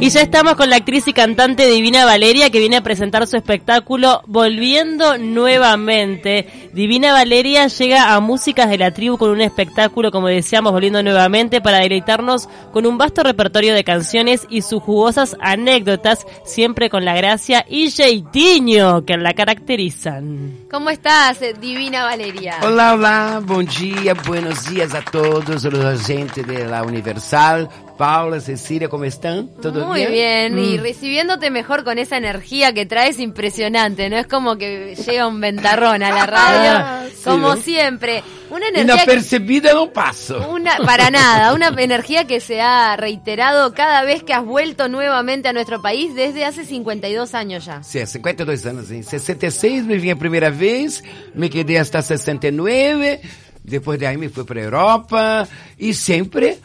Y ya estamos con la actriz y cantante Divina Valeria que viene a presentar su espectáculo Volviendo Nuevamente. Divina Valeria llega a Músicas de la Tribu con un espectáculo, como decíamos, Volviendo Nuevamente, para deleitarnos con un vasto repertorio de canciones y sus jugosas anécdotas, siempre con la gracia y jeitinho que la caracterizan. ¿Cómo estás, Divina Valeria? Hola, hola, bom dia, buenos días a todos los gente de la Universal. Paula, Cecilia, ¿cómo están? ¿Todo Muy bien, y mm. recibiéndote mejor con esa energía que traes impresionante, ¿no? Es como que llega un ventarrón a la radio, ah, como siempre. Una energía Inapercebida no paso. Una, para nada, una energía que se ha reiterado cada vez que has vuelto nuevamente a nuestro país desde hace 52 años ya. Sí, 52 años. En 66 me vine primera vez, me quedé hasta 69, después de ahí me fui para Europa y siempre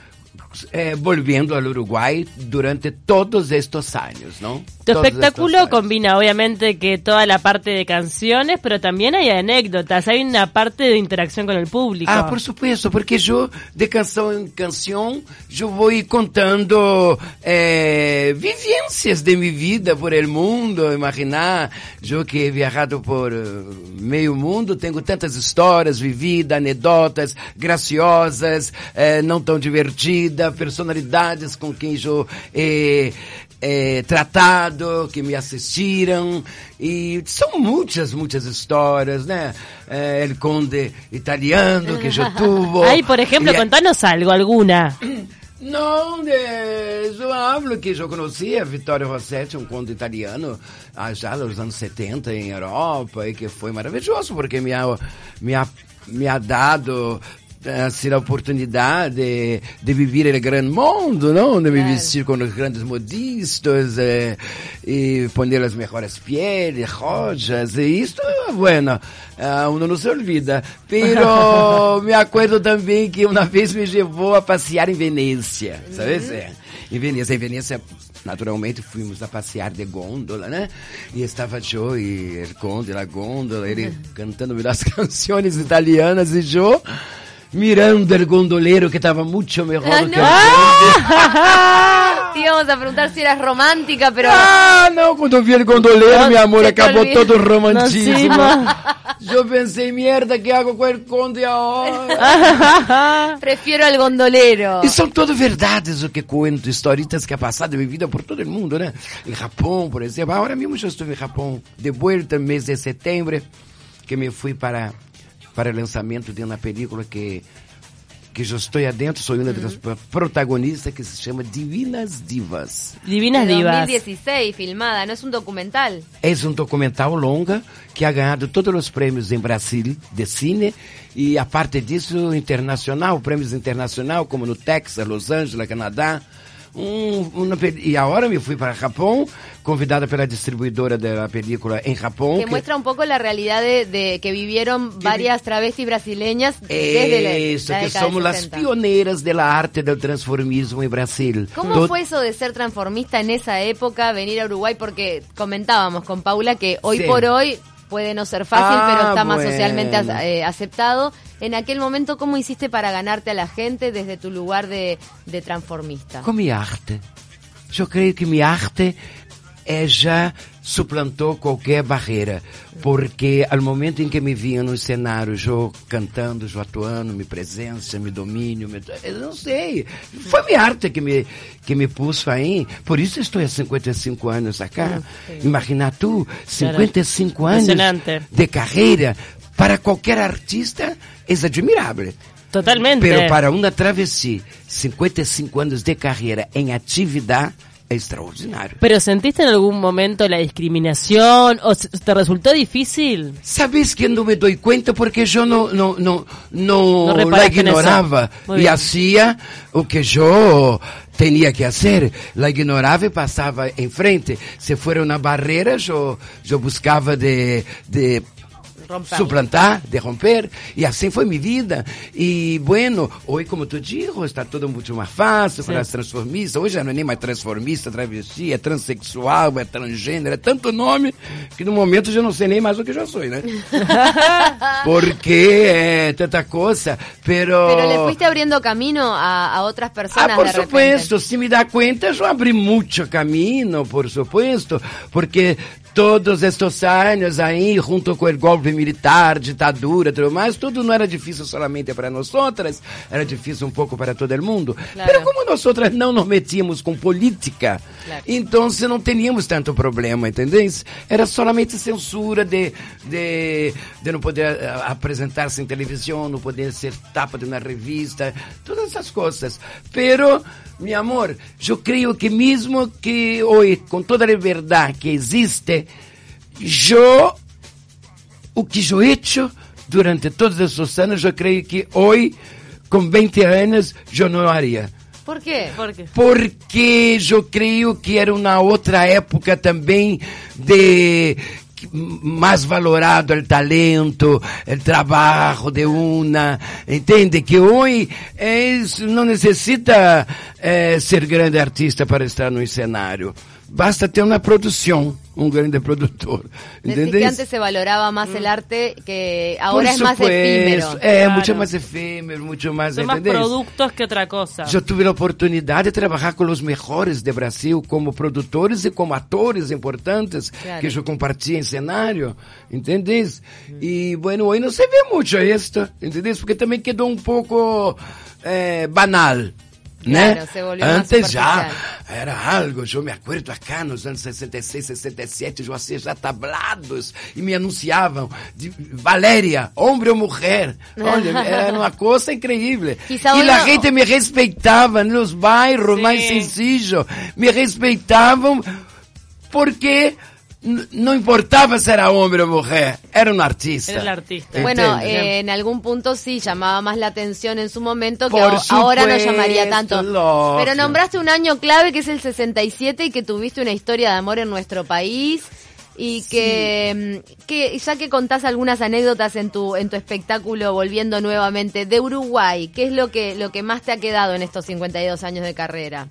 eh, volviendo al Uruguay durante todos estos años, ¿no? Tu espectáculo combina obviamente que toda la parte de canciones, pero también hay anécdotas, hay una parte de interacción con el público. Ah, por supuesto, porque yo de canción en canción, yo voy contando eh, vivencias de mi vida por el mundo, imaginar, yo que he viajado por uh, meio mundo, tengo tantas histórias vividas, anedotas graciosas, eh, não tão divertidas, personalidades com quem eu eh, eh, tratado, que me assistiram, e são muitas, muitas histórias, né? Eh, el conde italiano que eu tuvo. Aí, por exemplo, e, contanos algo, alguna. Não, eu hablo que eu conheci a Vittorio Rossetti, um conde italiano, já nos anos 70 em Europa, e que foi maravilhoso, porque me ha, me ha, me ha dado assim, a oportunidade de, de viver o grande mundo, não? De me vestir com os grandes modistas eh, e poner as melhores pieles, rojas, e isto, bueno, uh, uno não se olvida. Pero me acuerdo também que uma vez me levou a passear em Venecia, sabes? Uhum. Em Venecia, em Venecia naturalmente fomos a passear de gôndola, né? E estava Joe e conde na gôndola, ele cantando as canções italianas e Joe mirando el gondolero que estaba mucho mejor ah, que el Te íbamos a preguntar si eras romántica, pero... Ah, no, cuando vi el gondolero, mi amor, acabó todo el romantismo. Yo pensé, mierda, ¿qué hago con el conde ahora? Prefiero al gondolero. E são todas verdades o que cuento, historitas que ha pasado en mi vida por todo el mundo, ¿no? En Japón, por exemplo. Ahora mismo yo estuve en Japón, de vuelta en mes de setembro, que me fui para para o lançamento de uma película que que eu estou adentro, sou uma das protagonistas que se chama Divinas Divas. Divinas Divas. 2016, filmada, não é um documental? É um documental longa que ha ganhado todos os prêmios em Brasil de cine e a parte disso internacional, prêmios internacional como no Texas, Los Angeles, Canadá. Um, uma, e agora me fui para Japão, convidada pela distribuidora da película em Japão. Que, que muestra um pouco a realidade de, de que vivieron várias travestis brasileñas desde Isso, que somos as pioneiras da arte do transformismo em Brasil. Como Tot... foi isso de ser transformista nessa época, venir a Uruguai? Porque comentábamos com Paula que hoje sí. por hoje puede no ser fácil, ah, pero está más bueno. socialmente eh, aceptado. En aquel momento, ¿cómo hiciste para ganarte a la gente desde tu lugar de, de transformista? Con mi arte. Yo creo que mi arte já suplantou qualquer barreira, porque ao momento em que me via no cenário, eu cantando, eu atuando, me presença, me domínio, me, eu não sei, foi minha arte que me que me pôs aí, por isso estou há 55 anos acá. Ah, Imagina tu, 55 anos de carreira para qualquer artista é admirável. Totalmente. Pero para uma travesti, 55 anos de carreira em atividade extraordinario. ¿Pero sentiste en algún momento la discriminación o te resultó difícil? Sabes que no me doy cuenta porque yo no, no, no, no, no la ignoraba y hacía lo que yo tenía que hacer. La ignoraba y pasaba enfrente. Si fuera una barrera, yo, yo buscaba de, de suplantar, de romper. E assim foi minha vida. E, bueno, hoje, como tu diz, está tudo muito mais fácil para as transformistas. Hoje já não é nem mais transformista, travesti, é transexual, é transgênero, é tanto nome que no momento eu já não sei nem mais o que já sou, né? Porque é tanta coisa, pero... Pero le fuiste abriendo camino a, a outras pessoas, Ah, por supuesto, se me dá conta, eu abri muito caminho, por supuesto, porque todos estes anos aí, junto com o golpe militar, ditadura, tudo mais, tudo não era difícil solamente para nós outras, era difícil um pouco para todo mundo. Claro. Mas como nós outras não nos metíamos com política, claro. então não teníamos tanto problema, entendeu? Era solamente censura de, de, de não poder uh, apresentar-se em televisão, não poder ser tapa de uma revista, todas essas coisas. Pero, meu amor, eu creio que mesmo que hoje, com toda a liberdade que existe, eu, o que eu hecho durante todos esses anos, eu creio que hoje, com 20 anos, eu não haria. Por quê? Por quê? Porque eu creio que era uma outra época também de mais valorado o talento, o trabalho de uma, entende? Que hoje é, não necessita é, ser grande artista para estar no cenário. Basta ter uma produção un grande productor. ¿Entendés? que antes se valoraba más el arte, que ahora es más efímero. É, claro. mucho más efímero, mucho más, Son ¿entendés? más productos que otra cosa. Yo tuve la oportunidad de trabajar con los mejores de Brasil como produtores y como actores importantes claro. que yo compartí en escenario, ¿entendés? Mm. Y bueno, hoy no se ve mucho esto, ¿entendés? Porque también quedó un poco eh, banal. Né? Antes já era algo, eu me acordo acá nos anos 66, 67, eu assistia já tablados e me anunciavam de Valéria, homem ou mulher. Olha, era uma coisa incrível. E a gente me respeitava nos bairros Sim. mais sencillos, me respeitavam porque no importaba si era hombre o mujer, era un artista. Era el artista. Bueno, eh, en algún punto sí llamaba más la atención en su momento que ahora no llamaría tanto. Pero nombraste un año clave que es el 67 y que tuviste una historia de amor en nuestro país y que, mm, que ya que contás algunas anécdotas en tu en tu espectáculo volviendo nuevamente de Uruguay, ¿qué es lo que lo que más te ha quedado en estos 52 años de carrera?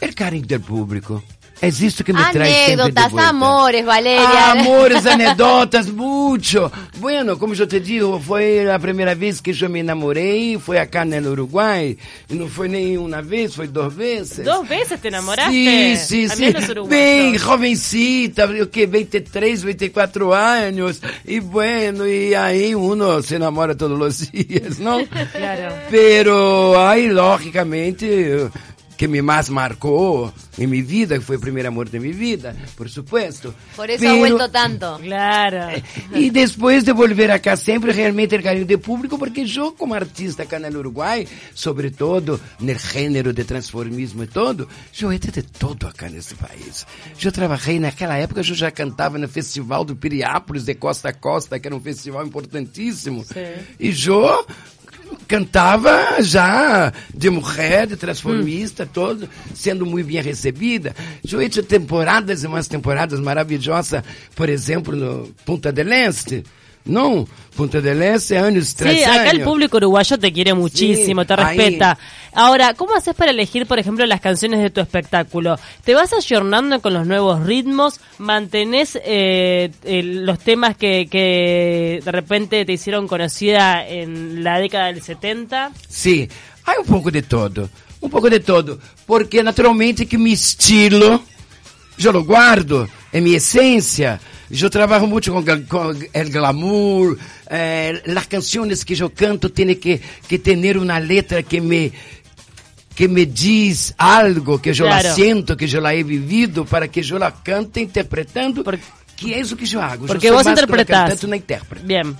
El cariño del público. Es esto que me Anécdotas, trae vuelta. amores, Valeria. Amores, anedotas, mucho. Bueno, como eu te digo, foi a primeira vez que eu me namorei, foi acá no Uruguai. E não foi nem uma vez, foi duas vezes. ¿Dos veces te enamoraste? Sí, sí, sí. Bem jovencita, o que, 23, 24 anos. E bueno, e aí uno se namora todos os dias, não? Claro. Pero aí, logicamente que me mais marcou em minha vida, que foi o primeiro amor de minha vida, por supuesto. Por isso Pero, ha vuelto tanto. Claro. E depois de volver acá sempre realmente o carinho do público, porque eu como artista acá no Uruguai, sobretudo no gênero de transformismo e todo, eu entrei de todo acá nesse país. Eu trabalhei naquela época, eu já cantava no Festival do Piriápolis de Costa a Costa, que era um festival importantíssimo. Sim. E eu cantava já de mulher, de transformista, hum. todo, sendo muito bem recebida. He temporadas e umas temporadas maravilhosas, por exemplo, no Punta del Este, No, Punta del Este, años tras Sí, acá el público uruguayo te quiere muchísimo, sí, te respeta. Ahí. Ahora, ¿cómo haces para elegir, por ejemplo, las canciones de tu espectáculo? ¿Te vas ayornando con los nuevos ritmos? ¿Mantenés eh, los temas que, que de repente te hicieron conocida en la década del 70? Sí, hay un poco de todo. Un poco de todo. Porque naturalmente que mi estilo, yo lo guardo, é minha essência. Eu trabalho muito com, com o glamour. Eh, as canções que eu canto têm que, que ter uma letra que me que me diz algo que eu claro. la sinto, que eu la he vivido, para que eu la cante interpretando, que é isso que eu hago. Porque eu vos interpretás. Una intérprete. Bien.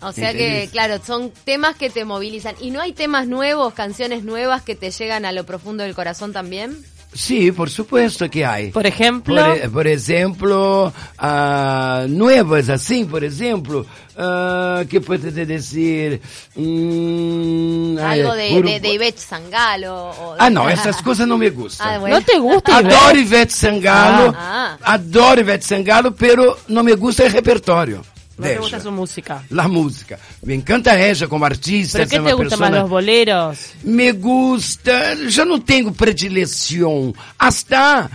O sea que, claro, son temas que te movilizan. ¿Y no hay temas nuevos, canciones nuevas que te llegan a lo profundo del corazón también? Sí, por supuesto que hay. Por ejemplo. Por, por ejemplo, uh, nuevas así, por ejemplo, uh, ¿qué puedes decir? Mm, Algo de, por, de, de, Ivette Sangalo. O de... Ah, no, esas cosas no me gustan. Ah, bueno. ¿No te gusta Adoro Ivette Sangalo, ah. adoro Ivette Sangalo, pero no me gusta el repertorio. No te gusta su música. La música. Me encanta ella como artista. ¿Pero qué te gusta persona... más, los boleros? Me gusta, já não tenho predileção. Hasta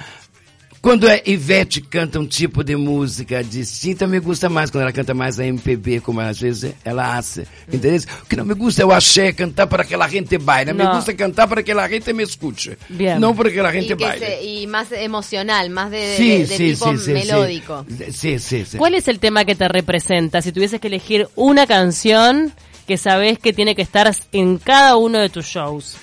quando a Ivete canta um tipo de música distinta, me gusta mais quando ela canta mais a MPB, como às vezes ela hace. Entendeu? O que não me gusta é o axé, cantar para que a gente baile. Me gusta cantar para que a gente me escute. Bien. Não para que a gente baile. Se, y más emocional, más de, sí, de, de sí, tipo sí, melódico. Sí, sí, sí. ¿Cuál es el tema que te representa? Si tuvieses que elegir una canción que sabes que tiene que estar en cada uno de tus shows.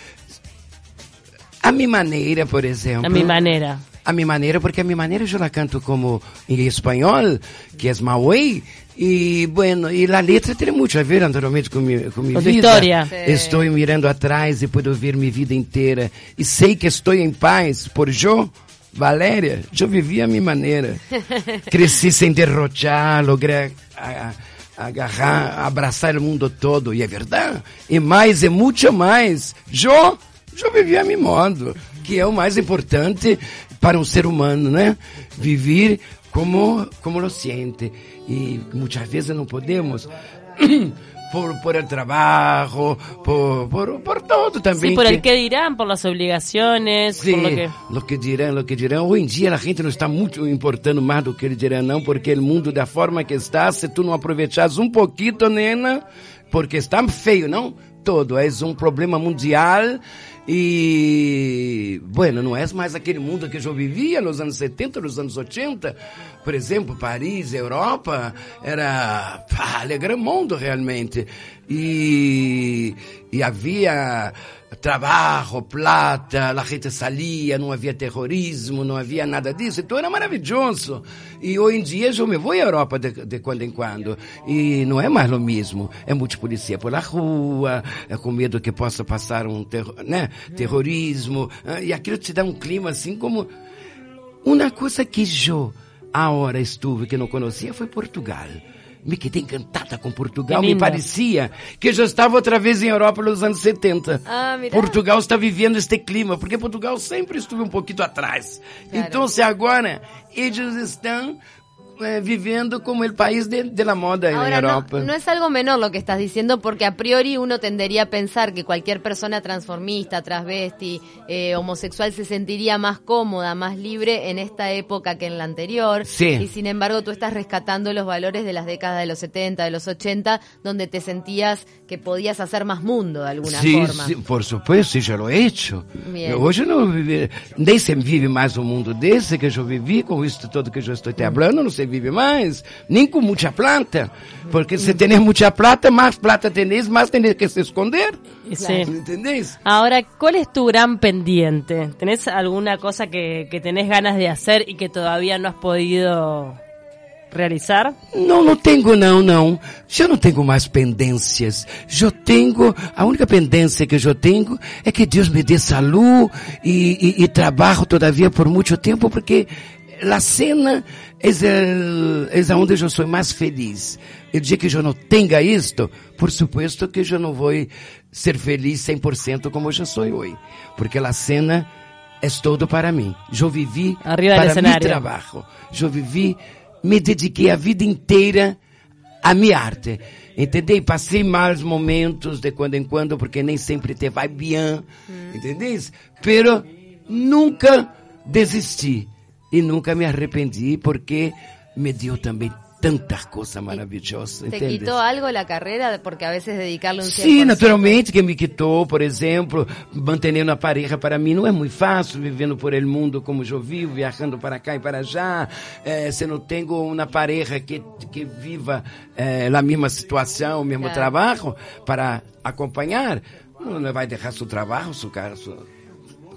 A mi maneira, por exemplo. A mi manera a minha maneira, porque a minha maneira eu la canto como em espanhol, que é Mauei, e bueno, e a letra tem muito a ver anteriormente com minha, com minha vida. História. Estou mirando atrás e puedo ver minha vida inteira e sei que estou em paz por Jo. Valéria, eu vivi a minha maneira. Cresci sem derrochar, logrei a, a, agarrar, abraçar o mundo todo, e é verdade. E mais, e muito mais. Jo, eu vivi a meu modo, que é o mais importante para um ser humano, né? Viver como, como lo siente. E muitas vezes não podemos. por, por el trabajo, por, por, por todo também. Sí, por que, el que dirán, por las obligaciones, sí, por lo que... lo que dirán, lo que dirán. Hoje em dia a gente não está muito importando mais do que ele dirá, não, porque o mundo da forma que está, se tu não aproveitares um pouquinho, nena, porque está feio, não? Todo, é um problema mundial e, bueno, não é mais aquele mundo que eu vivia nos anos 70, nos anos 80. Por exemplo, Paris, Europa, era alegre mundo realmente. E, e havia trabalho, plata, a gente salia, não havia terrorismo, não havia nada disso. Então era maravilhoso. E hoje em dia eu me vou à Europa de, de quando em quando. E não é mais o mesmo. É muita polícia pela rua, é com medo que possa passar um terror, né? terrorismo. Ah, e aquilo te dá um clima assim como. Uma coisa que eu, a hora estuve que não conhecia, foi Portugal me quedei encantada com Portugal. Me parecia que já estava outra vez em Europa nos anos 70. Ah, Portugal está vivendo este clima, porque Portugal sempre esteve um pouquinho atrás. Claro. Então, se agora eles estão eh, viviendo como el país de, de la moda Ahora, en Europa. No, no, es algo menor lo que estás diciendo, porque a priori uno tendería a pensar que cualquier persona transformista, transvesti, eh, homosexual se sentiría más cómoda, más libre en esta época que en la anterior. Sí. Y sin embargo, tú estás rescatando los valores de las décadas de los 70, de los 80, donde te sentías que podías hacer más mundo de alguna sí, forma. Sí, por supuesto, sí, ya lo he hecho. Bien. Hoje não vive, nem se vive mais um mundo desse que eu vivi, com isso todo que eu estou te falando, não sei vive mais, nem com muita plata. Porque se tem muita plata, mais plata tenés, mais tenés que se esconder. Sí. ¿Entendés? Ahora, ¿cuál es tu gran pendiente? ¿Tenés alguna cosa que, que tenés ganas de hacer y que todavía no has podido realizar? Não, não tenho não, não. Já não tenho mais pendências. Já tenho, a única pendência que eu tenho é que Deus me dê saúde e, e, e trabalho todavia por muito tempo, porque a cena é, onde eu sou mais feliz. O dia que eu não tenha isto, por supuesto que eu não vou ser feliz 100% como eu sou hoje. Porque a cena é todo para mim. Eu vivi Arriba para meu trabalho. Eu vivi, me dediquei a vida inteira à minha arte. Entendeu? Passei maus momentos de quando em quando, porque nem sempre te vai bem. Hum. Entendeu? Pero nunca desisti e nunca me arrependi porque me deu também tanta coisa maravilhosa. ¿Te ¿entiendes? quitó algo la carrera? Porque a veces dedicarle un 100%... Sim, naturalmente que me quitou, por exemplo, manter uma pareja para mim não é muito fácil, vivendo por el mundo como eu vivo, viajando para cá e para já, eh, se não tenho uma pareja que, que viva eh, a mesma situação, o mesmo claro. trabalho, para acompanhar, não vai deixar seu trabalho, seu, seu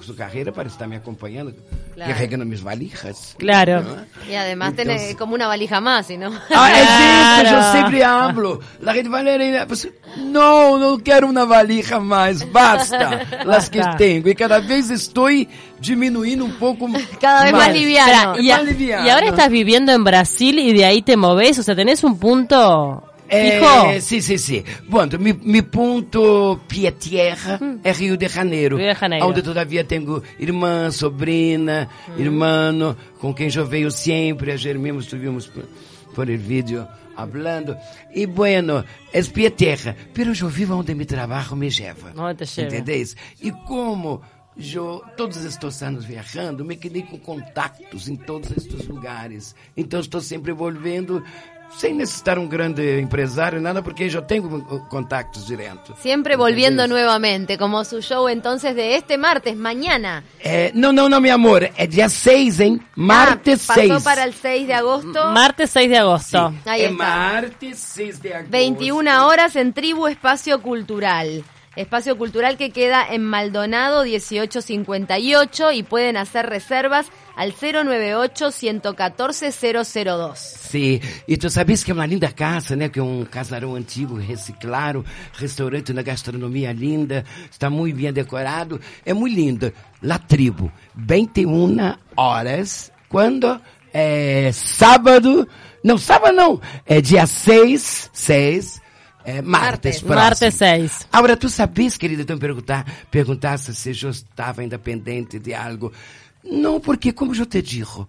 su carrera para estar me acompañando, claro. cargando mis valijas. Claro. ¿no? Y además Entonces, tenés como una valija más, ¿no? Ah, es eso, yo siempre hablo. La gente Valeria, pues, no, no quiero una valija más, basta, las que tengo. Y cada vez estoy disminuyendo un poco Cada vez más, más liviano. Y, más liviano. y ahora estás viviendo en Brasil y de ahí te moves, o sea, tenés un punto É, sim, sim, sim. Bom, meu, meu ponto pia terra hum. é Rio de Janeiro. Rio de Janeiro. Onde todavia tenho irmã, sobrinha, hum. irmão, com quem eu veio sempre. A mesmo estivemos por el vídeo hablando. E bueno, es pie terra, pero eu vivo onde mi trabalho me leva. Onde te chega. Entendeis? E como eu, todos estes anos viajando, me quedei com contactos em todos estes lugares. Então estou sempre envolvendo sem necessitar um grande empresário, nada, porque yo tengo contactos diretos. Siempre volviendo nuevamente, como su show entonces de este martes, mañana. Eh, no, no, no, mi amor, é dia 6, hein? Martes ah, 6. Pasó para el 6 de agosto. Martes 6 de agosto. Sí. Ahí está. martes 6 de agosto. 21 horas en Tribu Espacio Cultural. Espacio Cultural que queda en Maldonado 1858 y pueden hacer reservas al 098-114-002. Sim, e tu sabes que é uma linda casa, né? Que é um casarão antigo, reciclado, restaurante na gastronomia linda, está muito bem decorado, é muito lindo. La Tribo, 21 horas, quando? É sábado, não, sábado não, é dia 6, 6, é, martes, próximo. Martes 6. Agora, tu sabes, querida, tu me perguntar, perguntasse se eu estava independente de algo. Não, porque, como eu te digo,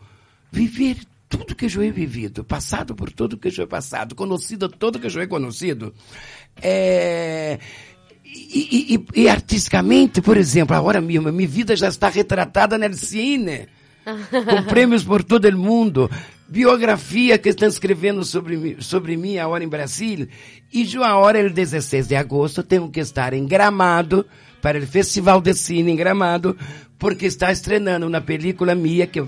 viver tudo que eu he vivido, passado por tudo que eu he passado, conhecido tudo que eu he conhecido, é... E, e, e, artisticamente, por exemplo, agora mesmo, minha vida já está retratada no cine, com prêmios por todo o mundo, biografia que estão escrevendo sobre, sobre mim agora em Brasília, e já agora, el 16 de agosto, tenho que estar em Gramado, para o Festival de Cine em Gramado, porque está estrenando uma película minha que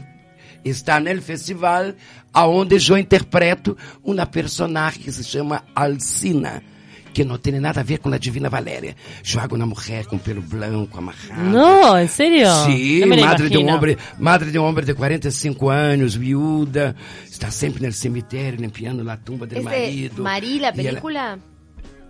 está no festival, aonde eu interpreto uma personagem que se chama Alcina que não tem nada a ver com a Divina Valéria. Joga uma mulher com pelo branco, amarrado. Não, em sério? Sim, madre de, um homem, madre de um homem de 45 anos, viúda, está sempre no cemitério limpando a tumba do marido. Marie, a película? Ela...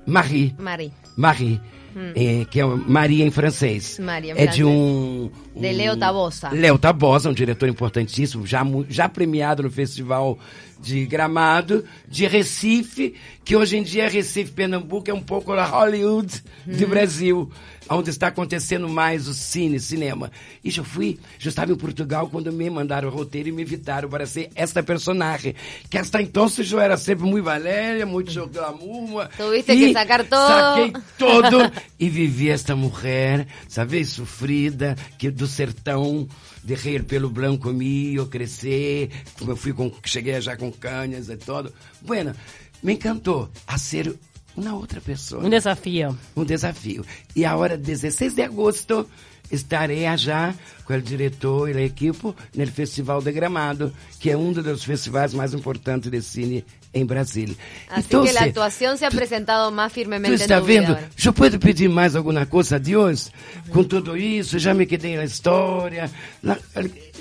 Marie. Marie. Marie. Hum. É, que é Maria em francês. Maria, é de um, um, De Leo Tabosa. Leo Tabosa, um diretor importantíssimo, já, já premiado no Festival de Gramado, de Recife, que hoje em dia Recife, Pernambuco, é um pouco a Hollywood hum. do Brasil onde está acontecendo mais o cine, cinema. E eu fui, eu estava em Portugal quando me mandaram o roteiro e me invitaram para ser esta personagem. Que hasta então eu era sempre muito Valéria, muito glamour. Tuviste que sacar todo. Saquei todo e vivi esta mulher, sabe, sofrida, que do sertão, de rir pelo branco mío, crescer, como eu fui com, cheguei já com canhas e todo. Bueno, me encantou a ser uma outra pessoa. Um desafio. Um desafio. E a hora 16 de agosto estarei já com o diretor e a equipe no Festival de Gramado, que é um dos festivais mais importantes de cine em Brasília. Assim então, que a atuação se ha apresentado mais firmemente. Tu está vendo? Eu posso pedir mais alguma coisa a Deus? Com tudo isso, já me quedei na história. Na,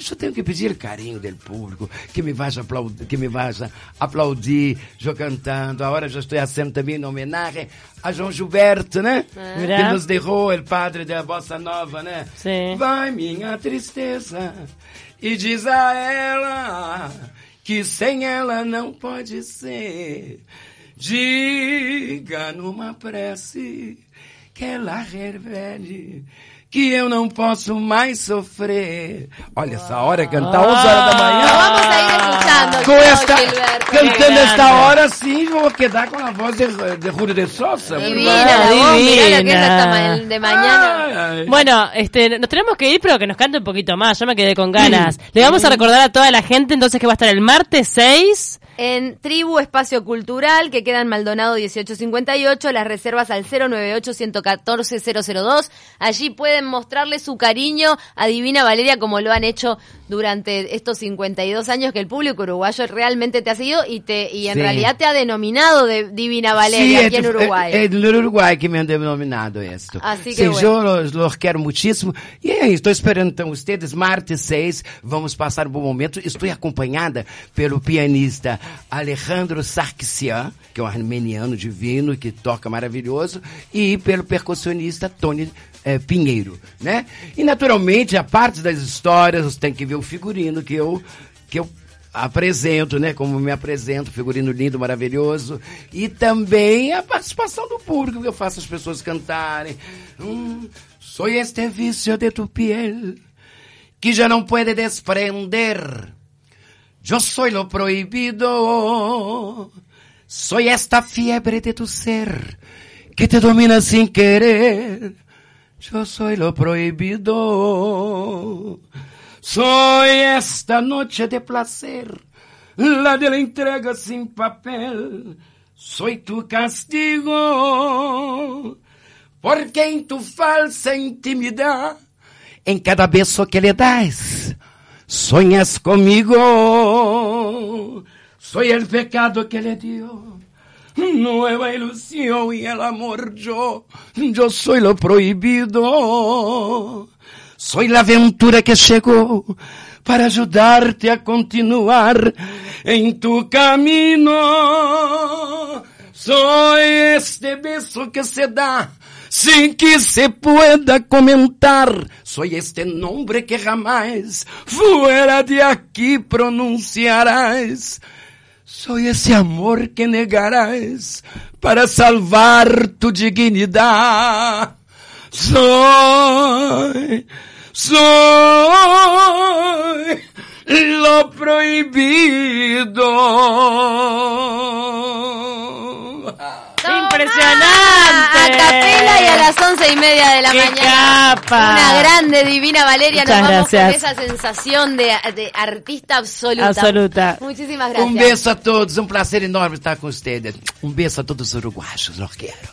eu tenho que pedir carinho do público, que me vá aplaudir, que me vá aplaudir, eu cantando. Agora já estou fazendo também uma homenagem a João Gilberto, né? É. Que nos derrou, o padre da Bossa Nova, né? Sim. Vai minha tristeza e diz a ela que sem ela não pode ser. Diga numa prece que ela revele que eu não posso mais sofrer. Olha, essa hora é cantar 11 horas da manhã. Vamos a ir escuchando. Com esta, Gilberto. cantando esta hora, sim, vou quedar com a voz de, de Julio de Sosa. Divina, divina. Mira de mañana. Bueno, este, nos tenemos que ir, pero que nos cante un poquito más. Yo me quedé con ganas. Le vamos a recordar a toda la gente entonces que va a estar el martes 6 en Tribu Espacio Cultural, que queda en Maldonado 1858, las reservas al 098-114-002. Allí pueden mostrarle su cariño a Divina Valeria como lo han hecho durante estos 52 años que el público uruguayo realmente te ha seguido y te y en realidad te ha denominado de Divina Valeria aquí en Uruguay. Es, el Uruguay que me han denominado esto. Así que sí, bueno. yo los, los, quiero muchísimo. Y estoy esperando então ustedes martes 6, vamos pasar un buen momento. Estoy acompañada pelo pianista Alejandro Sarkisian, que é um armeniano divino que toca maravilhoso, e pelo percussionista Tony é, Pinheiro, né? E naturalmente a parte das histórias tem que ver o figurino que eu que eu apresento, né? Como me apresento, figurino lindo, maravilhoso. E também a participação do público, que eu faço as pessoas cantarem. Hum, sou este vício de tu piel, que já não pode desprender Yo soy lo prohibido. Soy esta fiebre de tu ser que te domina sin querer. Yo soy lo prohibido. Soy esta noche de placer, la de la entrega sin papel. Soy tu castigo, porque en tu falsa intimidad, en cada beso que le das, Sueñas conmigo, soy el pecado que le dio nueva ilusión y el amor yo, yo soy lo prohibido. Soy la aventura que llegó para ayudarte a continuar en tu camino. Soy este beso que se da sin que se pueda comentar. Soy este nombre que jamás fuera de aquí pronunciarás. Soy ese amor que negarás para salvar tu dignidad. Soy, soy lo prohibido. ¡Impresionante! A capela y a las once y media de la ¡Qué mañana. capa! Una grande, divina Valeria. Muchas Nos vamos gracias. con esa sensación de, de artista absoluta. Absoluta. Muchísimas gracias. Um beijo a todos, um prazer enorme estar com vocês. Um beijo a todos os uruguaios, los quero.